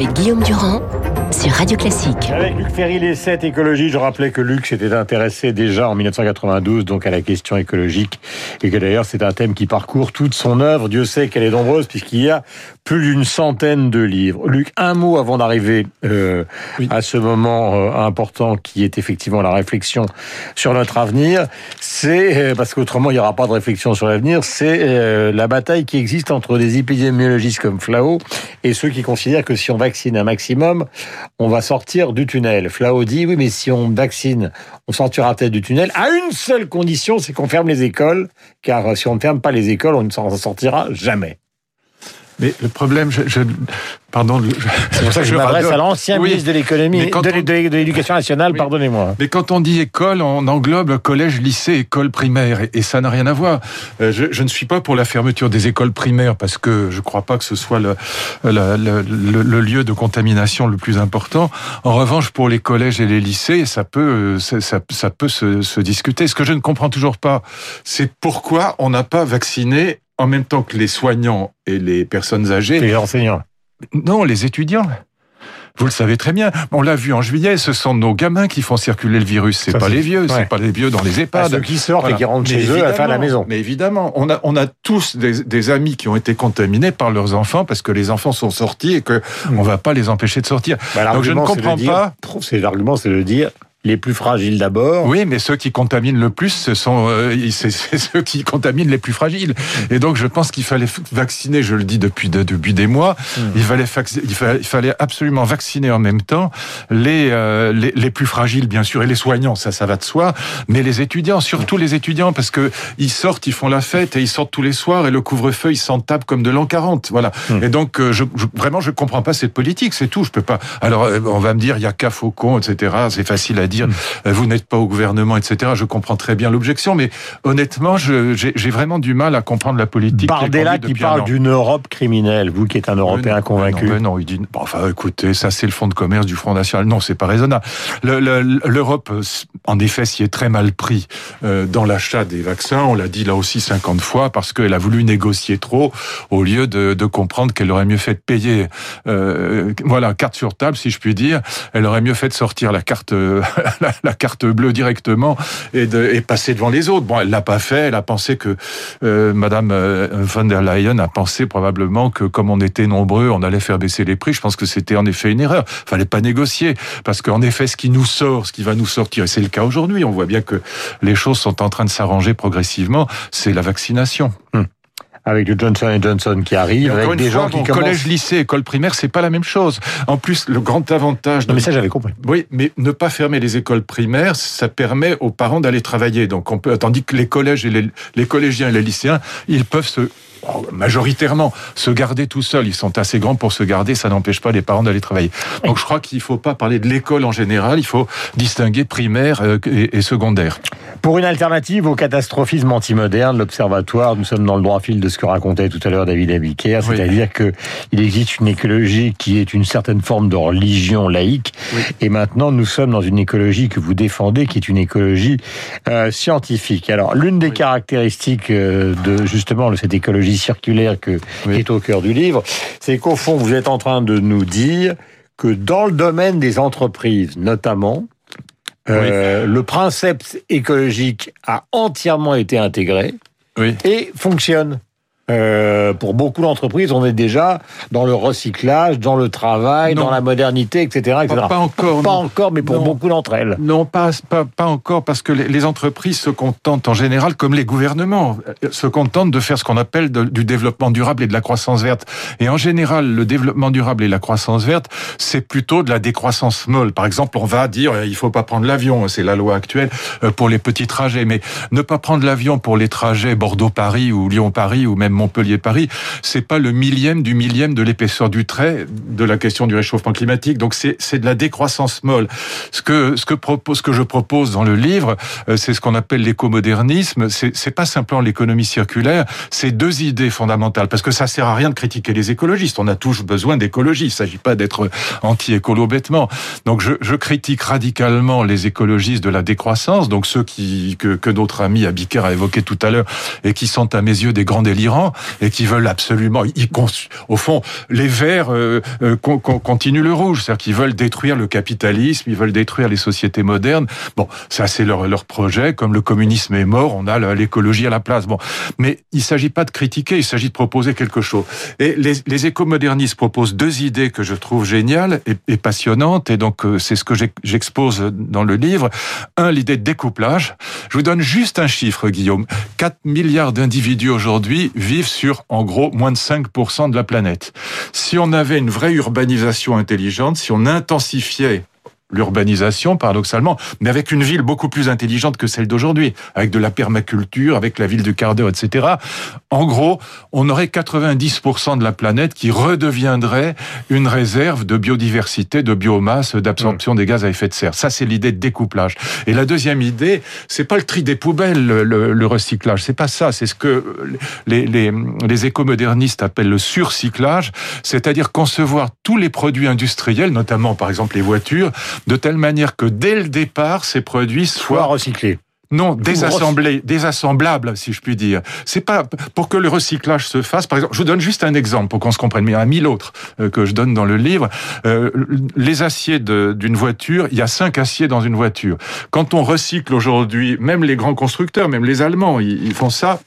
avec Guillaume Durand sur Radio Classique. Avec Luc Ferry, les 7 écologies, je rappelais que Luc s'était intéressé déjà en 1992 donc à la question écologique et que d'ailleurs c'est un thème qui parcourt toute son œuvre. Dieu sait qu'elle est nombreuse puisqu'il y a plus d'une centaine de livres. Luc, un mot avant d'arriver euh, à ce moment euh, important qui est effectivement la réflexion sur notre avenir. C'est euh, parce qu'autrement il n'y aura pas de réflexion sur l'avenir. C'est euh, la bataille qui existe entre des épidémiologistes comme Flao et ceux qui considèrent que si on vaccine un maximum, on va sortir du tunnel. Flao dit, oui, mais si on vaccine, on sortira peut-être du tunnel, à une seule condition, c'est qu'on ferme les écoles, car si on ne ferme pas les écoles, on ne s'en sortira jamais. Mais le problème, je, je pardon, c'est pour ça que je, m'adresse à l'ancien oui, ministre de l'économie, de, on... de l'éducation nationale, oui. pardonnez-moi. Mais quand on dit école, on englobe collège, lycée, école primaire, et, et ça n'a rien à voir. Euh, je, je, ne suis pas pour la fermeture des écoles primaires parce que je ne crois pas que ce soit le, le, le, le, lieu de contamination le plus important. En revanche, pour les collèges et les lycées, ça peut, ça, ça, ça peut se, se discuter. Ce que je ne comprends toujours pas, c'est pourquoi on n'a pas vacciné en même temps que les soignants et les personnes âgées. Les enseignants. Non, les étudiants. Vous le savez très bien. On l'a vu en juillet. Ce sont nos gamins qui font circuler le virus. C'est pas les vieux. Ouais. C'est pas les vieux dans les EHPAD. Ceux qui sortent voilà. et qui rentrent mais chez eux à faire la maison. Mais évidemment, on a on a tous des, des, amis qui ont été contaminés par leurs enfants parce que les enfants sont sortis et que mmh. on va pas les empêcher de sortir. Bah, Donc je ne comprends pas. C'est l'argument, c'est de dire les plus fragiles d'abord. Oui, mais ceux qui contaminent le plus, ce sont euh, c'est ceux qui contaminent les plus fragiles. Et donc, je pense qu'il fallait vacciner. Je le dis depuis de, depuis des mois. Mmh. Il fallait il fallait, il fallait absolument vacciner en même temps les, euh, les, les plus fragiles, bien sûr, et les soignants. Ça, ça va de soi. Mais les étudiants, surtout les étudiants, parce que ils sortent, ils font la fête et ils sortent tous les soirs et le couvre-feu, ils s'en tapent comme de l'an 40. Voilà. Mmh. Et donc, euh, je, je, vraiment, je comprends pas cette politique. C'est tout. Je peux pas. Alors, euh, on va me dire, il y a qu'à Faucon, etc. C'est facile à dire, mmh. vous n'êtes pas au gouvernement, etc. Je comprends très bien l'objection, mais honnêtement, j'ai vraiment du mal à comprendre la politique. Bardella qui, qui parle d'une Europe criminelle, vous qui êtes un Européen mais convaincu. Non, non, il dit, bon, enfin, écoutez, ça c'est le fonds de commerce du Front National. Non, c'est pas raisonnable. L'Europe, en effet, s'y est très mal pris euh, dans l'achat des vaccins. On l'a dit là aussi 50 fois parce qu'elle a voulu négocier trop au lieu de, de comprendre qu'elle aurait mieux fait de payer, euh, voilà, carte sur table, si je puis dire. Elle aurait mieux fait de sortir la carte, la, la carte bleue directement et, de, passer devant les autres. Bon, elle l'a pas fait. Elle a pensé que euh, Madame euh, von der Leyen a pensé probablement que comme on était nombreux, on allait faire baisser les prix. Je pense que c'était en effet une erreur. Fallait pas négocier parce qu'en effet, ce qui nous sort, ce qui va nous sortir, et c'est le cas aujourd'hui, on voit bien que les choses sont en train de s'arranger progressivement. C'est la vaccination. Hum avec le Johnson Johnson qui arrive, avec des fois, gens qui bon, commencent... collège, lycée, école primaire, c'est pas la même chose. En plus, le grand avantage. Non, mais ça, j'avais compris. Oui, mais ne pas fermer les écoles primaires, ça permet aux parents d'aller travailler. Donc, on peut, tandis que les collèges et les, les collégiens et les lycéens, ils peuvent se majoritairement se garder tout seuls. Ils sont assez grands pour se garder, ça n'empêche pas les parents d'aller travailler. Donc je crois qu'il ne faut pas parler de l'école en général, il faut distinguer primaire euh, et secondaire. Pour une alternative au catastrophisme anti-moderne, l'Observatoire, nous sommes dans le droit fil de ce que racontait tout à l'heure David Abiker, c'est-à-dire oui. qu'il existe une écologie qui est une certaine forme de religion laïque, oui. et maintenant nous sommes dans une écologie que vous défendez, qui est une écologie euh, scientifique. Alors l'une des oui. caractéristiques euh, de justement de cette écologie circulaire que, oui. qui est au cœur du livre, c'est qu'au fond, vous êtes en train de nous dire que dans le domaine des entreprises, notamment, euh, oui. le principe écologique a entièrement été intégré oui. et fonctionne. Euh, pour beaucoup d'entreprises, on est déjà dans le recyclage, dans le travail, non. dans la modernité, etc. etc. Pas, pas, encore. Pas encore, mais pour non. beaucoup d'entre elles. Non, pas, pas, pas encore, parce que les, entreprises se contentent en général, comme les gouvernements, se contentent de faire ce qu'on appelle de, du développement durable et de la croissance verte. Et en général, le développement durable et la croissance verte, c'est plutôt de la décroissance molle. Par exemple, on va dire, euh, il faut pas prendre l'avion, c'est la loi actuelle, euh, pour les petits trajets. Mais ne pas prendre l'avion pour les trajets Bordeaux-Paris ou Lyon-Paris ou même Montpellier-Paris, c'est pas le millième du millième de l'épaisseur du trait de la question du réchauffement climatique. Donc c'est de la décroissance molle. Ce que ce que propose ce que je propose dans le livre, euh, c'est ce qu'on appelle l'écomodernisme. C'est c'est pas simplement l'économie circulaire, c'est deux idées fondamentales parce que ça sert à rien de critiquer les écologistes. On a tous besoin d'écologie. Il s'agit pas d'être anti-écolo bêtement. Donc je, je critique radicalement les écologistes de la décroissance, donc ceux qui que, que notre ami Abiker a évoqué tout à l'heure et qui sont à mes yeux des grands délirants et qui veulent absolument, au fond, les verts euh, euh continuent le rouge, c'est-à-dire qu'ils veulent détruire le capitalisme, ils veulent détruire les sociétés modernes. Bon, ça c'est leur, leur projet. Comme le communisme est mort, on a l'écologie à la place. Bon, mais il s'agit pas de critiquer, il s'agit de proposer quelque chose. Et les, les écomodernistes proposent deux idées que je trouve géniales et, et passionnantes, et donc euh, c'est ce que j'expose dans le livre. Un, l'idée de découplage. Je vous donne juste un chiffre, Guillaume. 4 milliards d'individus aujourd'hui vivent sur, en gros, moins de 5% de la planète. Si on avait une vraie urbanisation intelligente, si on intensifiait l'urbanisation, paradoxalement, mais avec une ville beaucoup plus intelligente que celle d'aujourd'hui, avec de la permaculture, avec la ville du quart d'heure, etc. En gros, on aurait 90% de la planète qui redeviendrait une réserve de biodiversité, de biomasse, d'absorption des gaz à effet de serre. Ça, c'est l'idée de découplage. Et la deuxième idée, c'est pas le tri des poubelles, le, le, recyclage. C'est pas ça. C'est ce que les, les, les écomodernistes appellent le surcyclage, c'est-à-dire concevoir tous les produits industriels, notamment par exemple les voitures, de telle manière que dès le départ, ces produits soient recyclés. Non, désassemblés, désassemblables, si je puis dire. C'est pas pour que le recyclage se fasse. Par exemple, je vous donne juste un exemple pour qu'on se comprenne. Mais il y en a mille autres euh, que je donne dans le livre. Euh, les aciers d'une voiture, il y a cinq aciers dans une voiture. Quand on recycle aujourd'hui, même les grands constructeurs, même les Allemands, ils font ça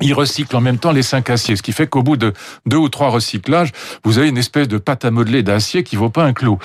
il recycle en même temps les cinq aciers, ce qui fait qu'au bout de deux ou trois recyclages, vous avez une espèce de pâte à modeler d'acier qui vaut pas un clou.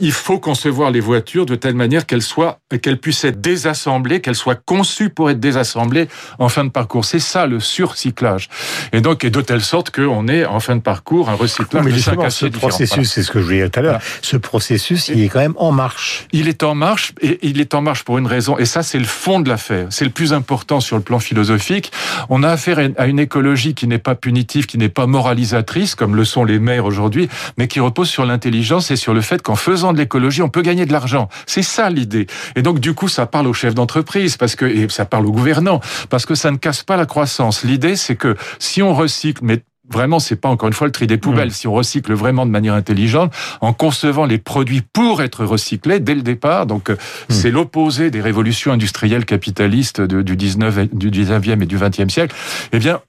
Il faut concevoir les voitures de telle manière qu'elles soient, qu'elles puissent être désassemblées, qu'elles soient conçues pour être désassemblées en fin de parcours. C'est ça le surcyclage. Et donc, et de telle sorte qu'on ait en fin de parcours un recyclage de cinq aciers ce processus, c'est ce que je voulais dire tout à l'heure. Ce processus, il est quand même en marche. Il est en marche et il est en marche pour une raison. Et ça, c'est le fond de l'affaire. C'est le plus important sur le plan philosophique. On a à une écologie qui n'est pas punitive, qui n'est pas moralisatrice, comme le sont les maires aujourd'hui, mais qui repose sur l'intelligence et sur le fait qu'en faisant de l'écologie, on peut gagner de l'argent. C'est ça l'idée. Et donc, du coup, ça parle aux chefs d'entreprise, parce que, et ça parle aux gouvernants, parce que ça ne casse pas la croissance. L'idée, c'est que si on recycle, mais Vraiment, c'est pas encore une fois le tri des poubelles. Mmh. Si on recycle vraiment de manière intelligente, en concevant les produits pour être recyclés dès le départ, donc euh, mmh. c'est l'opposé des révolutions industrielles capitalistes du 19, du 19e et du 20e siècle. Eh bien,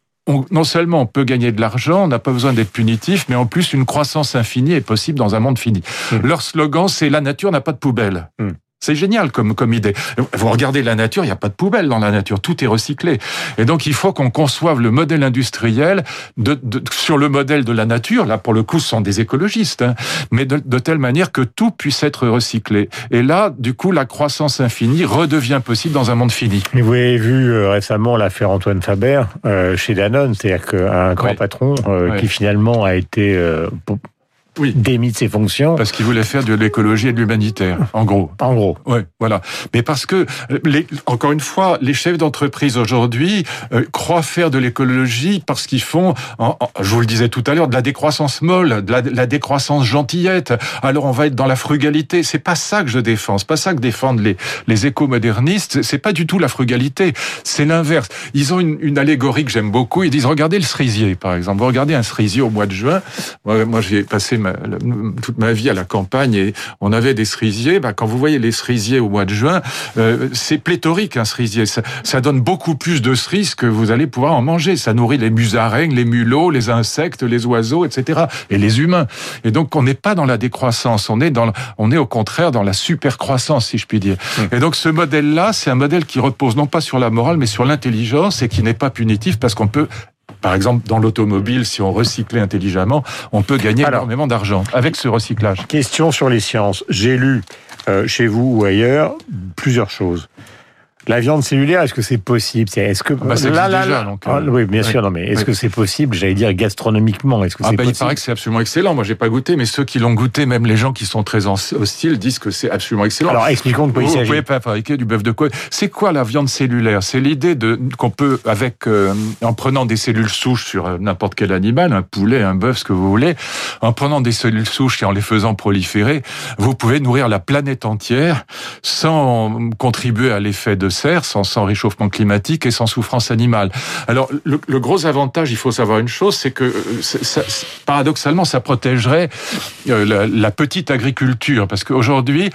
non seulement on peut gagner de l'argent, on n'a pas besoin d'être punitif, mais en plus une croissance infinie est possible dans un monde fini. Mmh. Leur slogan, c'est la nature n'a pas de poubelle. C'est génial comme, comme idée. Vous regardez la nature, il n'y a pas de poubelle dans la nature, tout est recyclé. Et donc il faut qu'on conçoive le modèle industriel de, sur le modèle de la nature. Là, pour le coup, ce sont des écologistes, hein, mais de, telle manière que tout puisse être recyclé. Et là, du coup, la croissance infinie redevient possible dans un monde fini. vous avez vu euh, récemment l'affaire Antoine Faber euh, chez Danone, c'est-à-dire qu'un grand patron euh, qui finalement a été oui. démis de ses fonctions. Parce qu'il voulait faire de l'écologie et de l'humanitaire, en gros. En gros. Oui, voilà. Mais parce que, les, encore une fois, les chefs d'entreprise aujourd'hui euh, croient faire de l'écologie parce qu'ils font, je vous le disais tout à l'heure, de la décroissance molle, de la, décroissance gentillette. Alors on va être dans la frugalité. C'est pas ça que je défends. C'est pas ça que défendent les, les éco-modernistes. C'est pas du tout la frugalité. C'est l'inverse. Ils ont une, une allégorie que j'aime beaucoup. Ils disent, regardez le cerisier, par exemple. Vous regardez un cerisier au mois de juin. Moi, moi j'ai passé toute ma vie à la campagne et on avait des cerisiers. Bah, quand vous voyez les cerisiers au mois de juin, euh, c'est pléthorique un cerisier. Ça, ça, donne beaucoup plus de cerises que vous allez pouvoir en manger. Ça nourrit les musaraignes, les mulots, les insectes, les oiseaux, etc. Et les humains. Et donc on n'est pas dans la décroissance. On est dans, on est au contraire dans la supercroissance, si je puis dire. Mmh. Et donc ce modèle-là, c'est un modèle qui repose non pas sur la morale, mais sur l'intelligence et qui n'est pas punitif parce qu'on peut par exemple, dans l'automobile, si on recyclait intelligemment, on peut gagner énormément d'argent avec ce recyclage. Question sur les sciences. J'ai lu euh, chez vous ou ailleurs plusieurs choses. La viande cellulaire, est-ce que c'est possible? Est-ce que ah bah, là, là, déjà, donc, ah, oui, bien sûr, non, mais est-ce que c'est possible? J'allais dire gastronomiquement. Est-ce que ah c'est bah, Il paraît que c'est absolument excellent. Moi, j'ai pas goûté, mais ceux qui l'ont goûté, même les gens qui sont très hostiles, disent que c'est absolument excellent. Alors, expliquons de quoi il s'agit. Vous pouvez pas fabriquer du bœuf de quoi? C'est quoi la viande cellulaire? C'est l'idée de qu'on peut, avec euh, en prenant des cellules souches sur euh, n'importe quel animal, un poulet, un bœuf, ce que vous voulez, en prenant des cellules souches et en les faisant proliférer, vous pouvez nourrir la planète entière sans contribuer à l'effet de serre, sans réchauffement climatique et sans souffrance animale. Alors le, gros avantage, il faut savoir une chose, c'est que euh, paradoxalement, ça protégerait euh, la, petite agriculture, parce qu'aujourd'hui,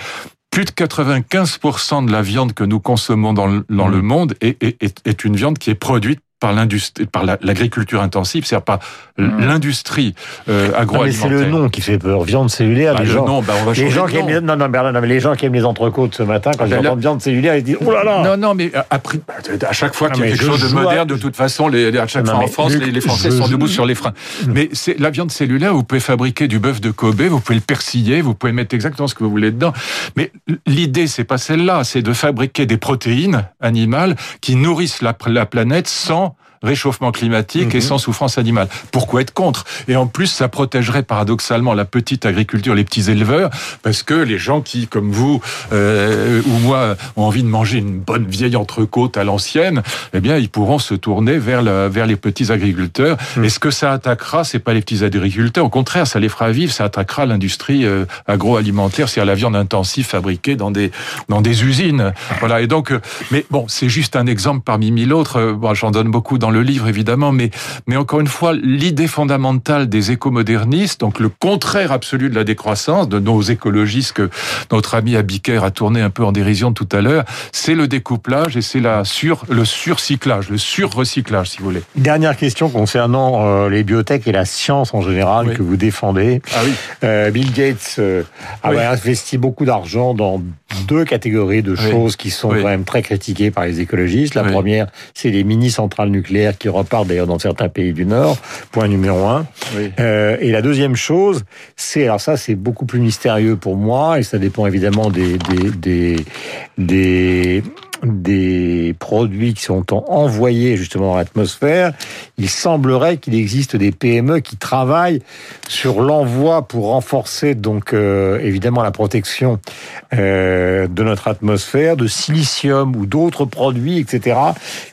plus de 95% de la viande que nous consommons dans le, mmh. monde est, est, est, une viande qui est produite par l'industrie, par l'agriculture intensive, c'est-à-dire par mmh. l'industrie euh, agroalimentaire. c'est le nom qui fait peur. Viande cellulaire. Bah, les gens, nom, bah, on va les gens qui aiment les, non, non, mais les gens qui aiment les entrecôtes ce matin, quand ils entendent viande cellulaire, ils disent oh là là. Non, non, mais après, bah, à chaque fois qu'il y a quelque chose de moderne, de toute façon, les, à chaque fois en France, les, Français sont debout sur les freins. Mais c'est la viande cellulaire. Vous pouvez fabriquer du bœuf de Kobe, vous pouvez le persiller, vous pouvez mettre exactement ce que vous voulez dedans. Mais l'idée, c'est pas celle-là, c'est de fabriquer des protéines animales qui nourrissent la, la planète sans réchauffement climatique et mhm. sans souffrance animale. Pourquoi être contre? Et en plus, ça protégerait paradoxalement la petite agriculture, les petits éleveurs, parce que les gens qui, comme vous euh, ou moi, ont envie de manger une bonne vieille entrecôte à l'ancienne, eh bien, ils pourront se tourner vers, vers les petits agriculteurs. Mhm. Et ce que ça attaquera, c'est pas les petits agriculteurs. Au contraire, ça les fera vivre. Ça attaquera l'industrie euh, agroalimentaire, c'est-à-dire la viande intensive fabriquée dans des dans des usines. Voilà. Et donc, euh, mais bon, c'est juste un exemple parmi mille autres. Bon, J'en donne beaucoup dans le livre évidemment, mais, mais encore une fois, l'idée fondamentale des écomodernistes, donc le contraire absolu de la décroissance, de nos écologistes que notre ami Abiker a tourné un peu en dérision tout à l'heure, c'est le découplage et c'est la sur, le surcyclage, le surrecyclage, si vous voulez. Dernière question concernant euh, les biotech et la science en général que vous défendez. Ah oui. Euh, Bill Gates euh, a investi beaucoup d'argent dans deux catégories de choses qui sont quand même très critiquées par les écologistes. La première, c'est les mini-centrales nucléaires qui repartent d'ailleurs dans certains pays du Nord, point numéro un. Euh, et la deuxième chose, c'est, alors ça c'est beaucoup plus mystérieux pour moi, et ça dépend évidemment des, des, des, des des produits qui sont envoyés justement dans l'atmosphère, il semblerait qu'il existe des PME qui travaillent sur l'envoi pour renforcer donc euh, évidemment la protection euh, de notre atmosphère, de silicium ou d'autres produits, etc.,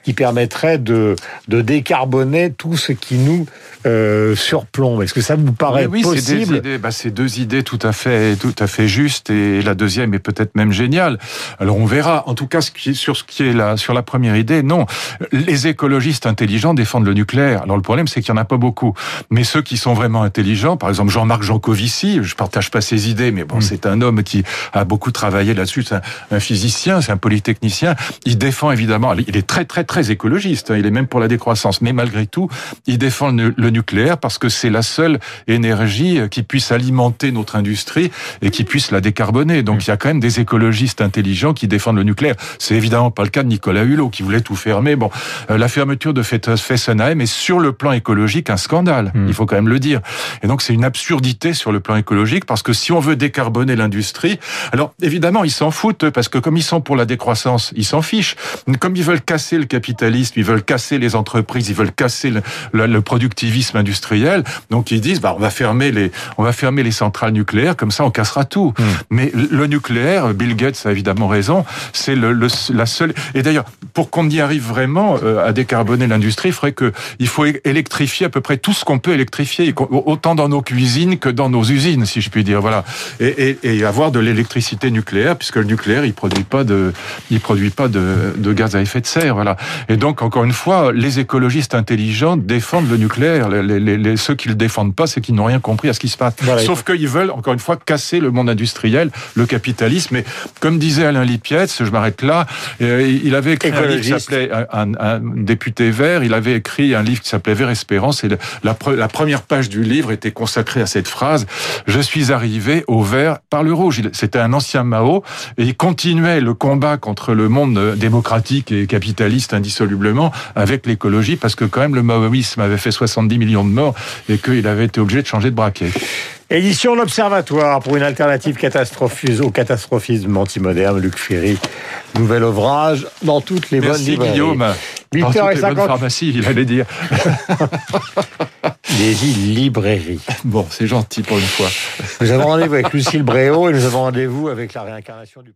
qui permettraient de, de décarboner tout ce qui nous euh, surplombe. Est-ce que ça vous paraît oui, oui, possible? bah, C'est deux, idées tout à fait, tout à fait justes, et la deuxième est peut-être même géniale. Alors on verra. En tout cas, ce qui est sur ce qui est là, sur la première idée, non. Les écologistes intelligents défendent le nucléaire. Alors le problème, c'est qu'il y en a pas beaucoup. Mais ceux qui sont vraiment intelligents, par exemple Jean-Marc Jancovici, je partage pas ses idées, mais bon, mm. c'est un homme qui a beaucoup travaillé là-dessus. C'est un, physicien, c'est un polytechnicien. Il défend évidemment. Il est très très très écologiste. Hein. Il est même pour la décroissance, mais malgré tout, il défend le, nucléaire parce que c'est la seule énergie qui puisse alimenter notre industrie et qui puisse la décarboner. Donc mm. il y a quand même des écologistes intelligents qui défendent le nucléaire. C'est évidemment pas le cas de Nicolas Hulot qui voulait tout fermer. Bon, euh, la fermeture de Fessenheim est sur le plan écologique un scandale. Hmm. Il faut quand même le dire. Et donc c'est une absurdité sur le plan écologique parce que si on veut décarboner l'industrie, alors évidemment ils s'en foutent parce que comme ils sont pour la décroissance, ils s'en fichent. Comme ils veulent casser le capitalisme, ils veulent casser les entreprises, ils veulent casser le, le, productivisme industriel. Donc ils disent bah on va fermer les on va fermer les centrales nucléaires comme ça on cassera tout. Hmm. Mais le nucléaire, Bill Gates a évidemment raison, c'est le, la seule et d'ailleurs, pour qu'on y arrive vraiment euh, à décarboner l'industrie, il faudrait que il faut électrifier à peu près tout ce qu'on peut électrifier, autant dans nos cuisines que dans nos usines, si je puis dire. Voilà, et, et, et avoir de l'électricité nucléaire, puisque le nucléaire, il produit pas de, il produit pas de, de, gaz à effet de serre. Voilà. Et donc, encore une fois, les écologistes intelligents défendent le nucléaire. Les, les, les ceux qui le défendent pas, c'est qu'ils n'ont rien compris à ce qui se passe. Sauf qu'ils veulent, encore une fois, casser le monde industriel, le capitalisme. Et comme disait Alain Lipietz, je m'arrête là. Euh, il avait écrit un livre qui s'appelait un, député vert. Il avait écrit un livre qui s'appelait Vert Espérance et la, la, première page du livre était consacrée à cette phrase Je suis arrivé au vert par le rouge. C'était un ancien Mao et il continuait le combat contre le monde démocratique et capitaliste indissolublement avec l'écologie parce que quand même le maoïsme avait fait 70 millions de morts et qu'il avait été obligé de changer de braquet. Édition L'Observatoire pour une alternative au catastrophisme anti-moderne. Luc Ferry, nouvel ouvrage dans toutes les Merci bonnes Guillaume. Dans toutes les bonnes pharmacies, il allait dire. Les librairies. Bon, c'est gentil pour une fois. Nous avons rendez-vous avec Lucille Bréau et nous avons rendez-vous avec la réincarnation du.